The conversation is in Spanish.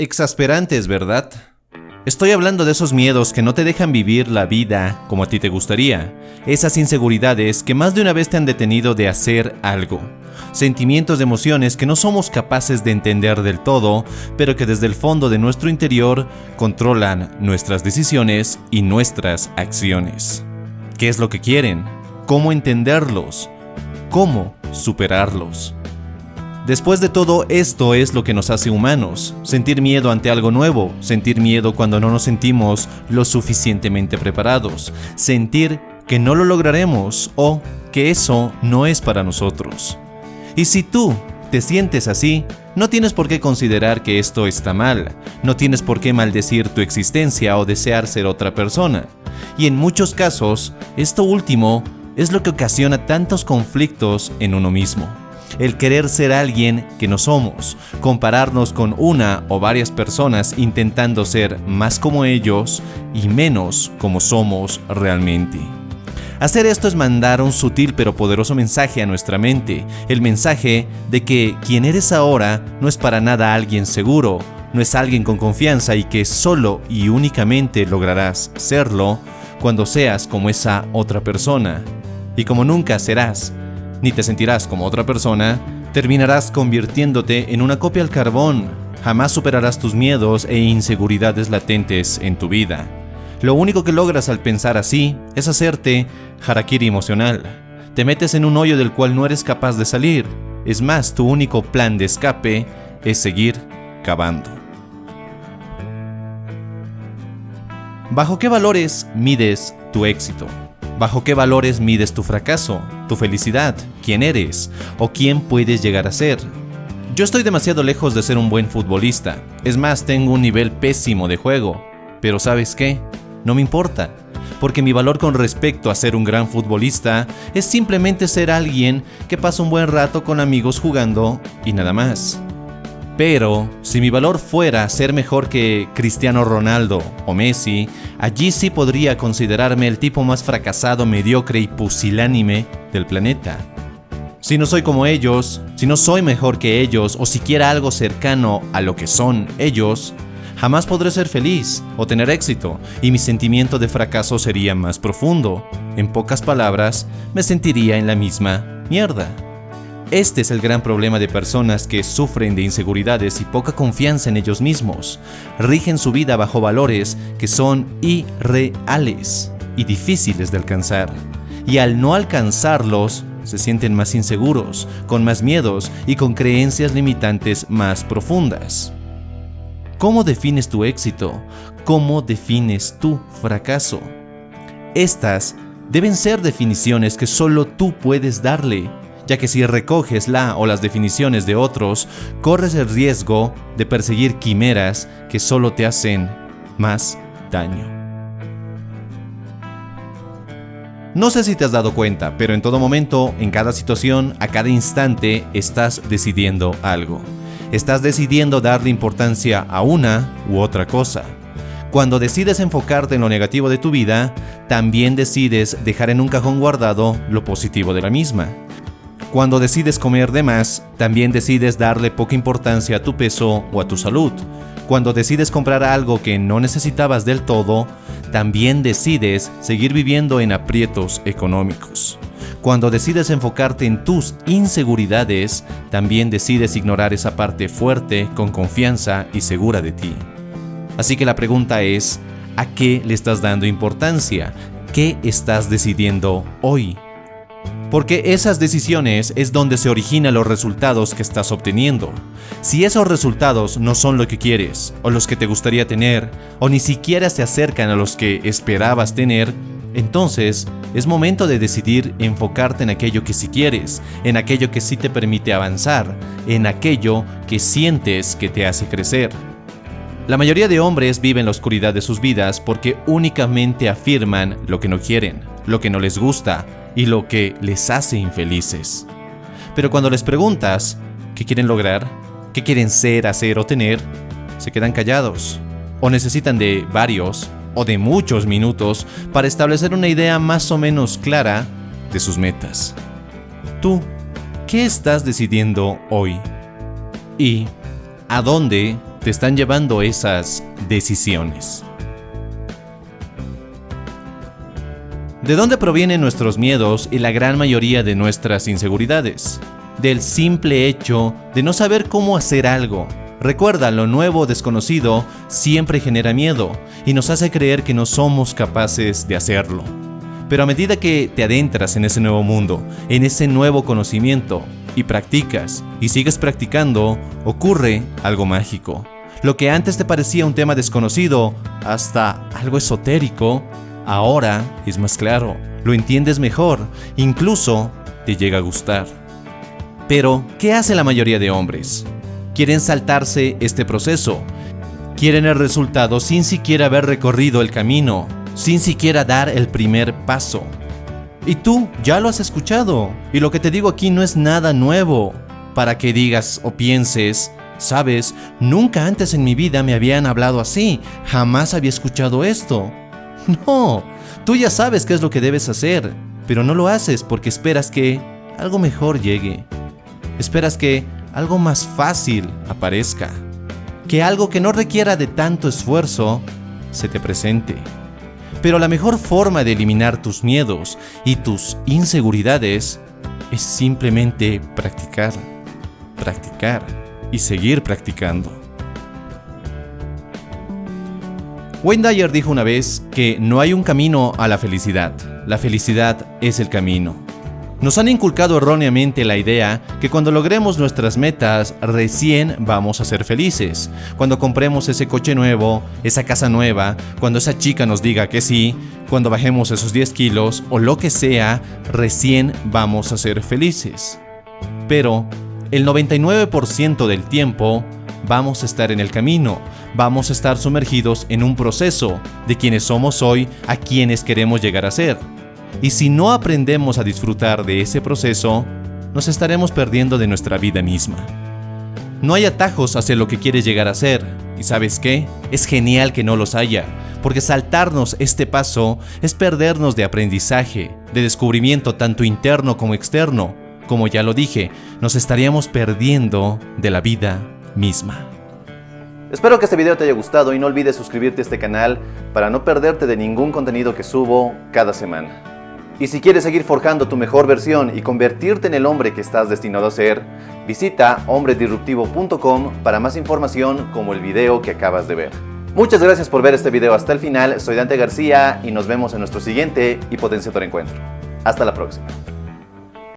exasperantes, ¿verdad? Estoy hablando de esos miedos que no te dejan vivir la vida como a ti te gustaría, esas inseguridades que más de una vez te han detenido de hacer algo, sentimientos de emociones que no somos capaces de entender del todo, pero que desde el fondo de nuestro interior controlan nuestras decisiones y nuestras acciones. ¿Qué es lo que quieren? ¿Cómo entenderlos? ¿Cómo superarlos? Después de todo, esto es lo que nos hace humanos, sentir miedo ante algo nuevo, sentir miedo cuando no nos sentimos lo suficientemente preparados, sentir que no lo lograremos o que eso no es para nosotros. Y si tú te sientes así, no tienes por qué considerar que esto está mal, no tienes por qué maldecir tu existencia o desear ser otra persona. Y en muchos casos, esto último es lo que ocasiona tantos conflictos en uno mismo el querer ser alguien que no somos, compararnos con una o varias personas intentando ser más como ellos y menos como somos realmente. Hacer esto es mandar un sutil pero poderoso mensaje a nuestra mente, el mensaje de que quien eres ahora no es para nada alguien seguro, no es alguien con confianza y que solo y únicamente lograrás serlo cuando seas como esa otra persona. Y como nunca serás ni te sentirás como otra persona, terminarás convirtiéndote en una copia al carbón. Jamás superarás tus miedos e inseguridades latentes en tu vida. Lo único que logras al pensar así es hacerte harakiri emocional. Te metes en un hoyo del cual no eres capaz de salir. Es más, tu único plan de escape es seguir cavando. ¿Bajo qué valores mides tu éxito? ¿Bajo qué valores mides tu fracaso, tu felicidad, quién eres o quién puedes llegar a ser? Yo estoy demasiado lejos de ser un buen futbolista, es más, tengo un nivel pésimo de juego, pero ¿sabes qué? No me importa, porque mi valor con respecto a ser un gran futbolista es simplemente ser alguien que pasa un buen rato con amigos jugando y nada más. Pero si mi valor fuera ser mejor que Cristiano Ronaldo o Messi, allí sí podría considerarme el tipo más fracasado, mediocre y pusilánime del planeta. Si no soy como ellos, si no soy mejor que ellos o siquiera algo cercano a lo que son ellos, jamás podré ser feliz o tener éxito y mi sentimiento de fracaso sería más profundo. En pocas palabras, me sentiría en la misma mierda. Este es el gran problema de personas que sufren de inseguridades y poca confianza en ellos mismos. Rigen su vida bajo valores que son irreales y difíciles de alcanzar. Y al no alcanzarlos, se sienten más inseguros, con más miedos y con creencias limitantes más profundas. ¿Cómo defines tu éxito? ¿Cómo defines tu fracaso? Estas deben ser definiciones que solo tú puedes darle ya que si recoges la o las definiciones de otros, corres el riesgo de perseguir quimeras que solo te hacen más daño. No sé si te has dado cuenta, pero en todo momento, en cada situación, a cada instante, estás decidiendo algo. Estás decidiendo darle importancia a una u otra cosa. Cuando decides enfocarte en lo negativo de tu vida, también decides dejar en un cajón guardado lo positivo de la misma. Cuando decides comer de más, también decides darle poca importancia a tu peso o a tu salud. Cuando decides comprar algo que no necesitabas del todo, también decides seguir viviendo en aprietos económicos. Cuando decides enfocarte en tus inseguridades, también decides ignorar esa parte fuerte, con confianza y segura de ti. Así que la pregunta es, ¿a qué le estás dando importancia? ¿Qué estás decidiendo hoy? Porque esas decisiones es donde se originan los resultados que estás obteniendo. Si esos resultados no son lo que quieres, o los que te gustaría tener, o ni siquiera se acercan a los que esperabas tener, entonces es momento de decidir enfocarte en aquello que sí quieres, en aquello que sí te permite avanzar, en aquello que sientes que te hace crecer. La mayoría de hombres viven la oscuridad de sus vidas porque únicamente afirman lo que no quieren, lo que no les gusta, y lo que les hace infelices. Pero cuando les preguntas qué quieren lograr, qué quieren ser, hacer o tener, se quedan callados o necesitan de varios o de muchos minutos para establecer una idea más o menos clara de sus metas. Tú, ¿qué estás decidiendo hoy? ¿Y a dónde te están llevando esas decisiones. ¿De dónde provienen nuestros miedos y la gran mayoría de nuestras inseguridades? Del simple hecho de no saber cómo hacer algo. Recuerda, lo nuevo desconocido siempre genera miedo y nos hace creer que no somos capaces de hacerlo. Pero a medida que te adentras en ese nuevo mundo, en ese nuevo conocimiento, y practicas, y sigues practicando, ocurre algo mágico. Lo que antes te parecía un tema desconocido, hasta algo esotérico, ahora es más claro, lo entiendes mejor, incluso te llega a gustar. Pero, ¿qué hace la mayoría de hombres? Quieren saltarse este proceso, quieren el resultado sin siquiera haber recorrido el camino, sin siquiera dar el primer paso. Y tú ya lo has escuchado, y lo que te digo aquí no es nada nuevo, para que digas o pienses, sabes, nunca antes en mi vida me habían hablado así, jamás había escuchado esto. No, tú ya sabes qué es lo que debes hacer, pero no lo haces porque esperas que algo mejor llegue. Esperas que algo más fácil aparezca. Que algo que no requiera de tanto esfuerzo se te presente. Pero la mejor forma de eliminar tus miedos y tus inseguridades es simplemente practicar, practicar y seguir practicando. Wayne Dyer dijo una vez que no hay un camino a la felicidad, la felicidad es el camino. Nos han inculcado erróneamente la idea que cuando logremos nuestras metas recién vamos a ser felices. Cuando compremos ese coche nuevo, esa casa nueva, cuando esa chica nos diga que sí, cuando bajemos esos 10 kilos o lo que sea, recién vamos a ser felices. Pero el 99% del tiempo vamos a estar en el camino, vamos a estar sumergidos en un proceso de quienes somos hoy a quienes queremos llegar a ser. Y si no aprendemos a disfrutar de ese proceso, nos estaremos perdiendo de nuestra vida misma. No hay atajos hacia lo que quieres llegar a ser. ¿Y sabes qué? Es genial que no los haya, porque saltarnos este paso es perdernos de aprendizaje, de descubrimiento tanto interno como externo. Como ya lo dije, nos estaríamos perdiendo de la vida misma. Espero que este video te haya gustado y no olvides suscribirte a este canal para no perderte de ningún contenido que subo cada semana. Y si quieres seguir forjando tu mejor versión y convertirte en el hombre que estás destinado a ser, visita hombredisruptivo.com para más información como el video que acabas de ver. Muchas gracias por ver este video hasta el final, soy Dante García y nos vemos en nuestro siguiente y potenciador encuentro. Hasta la próxima.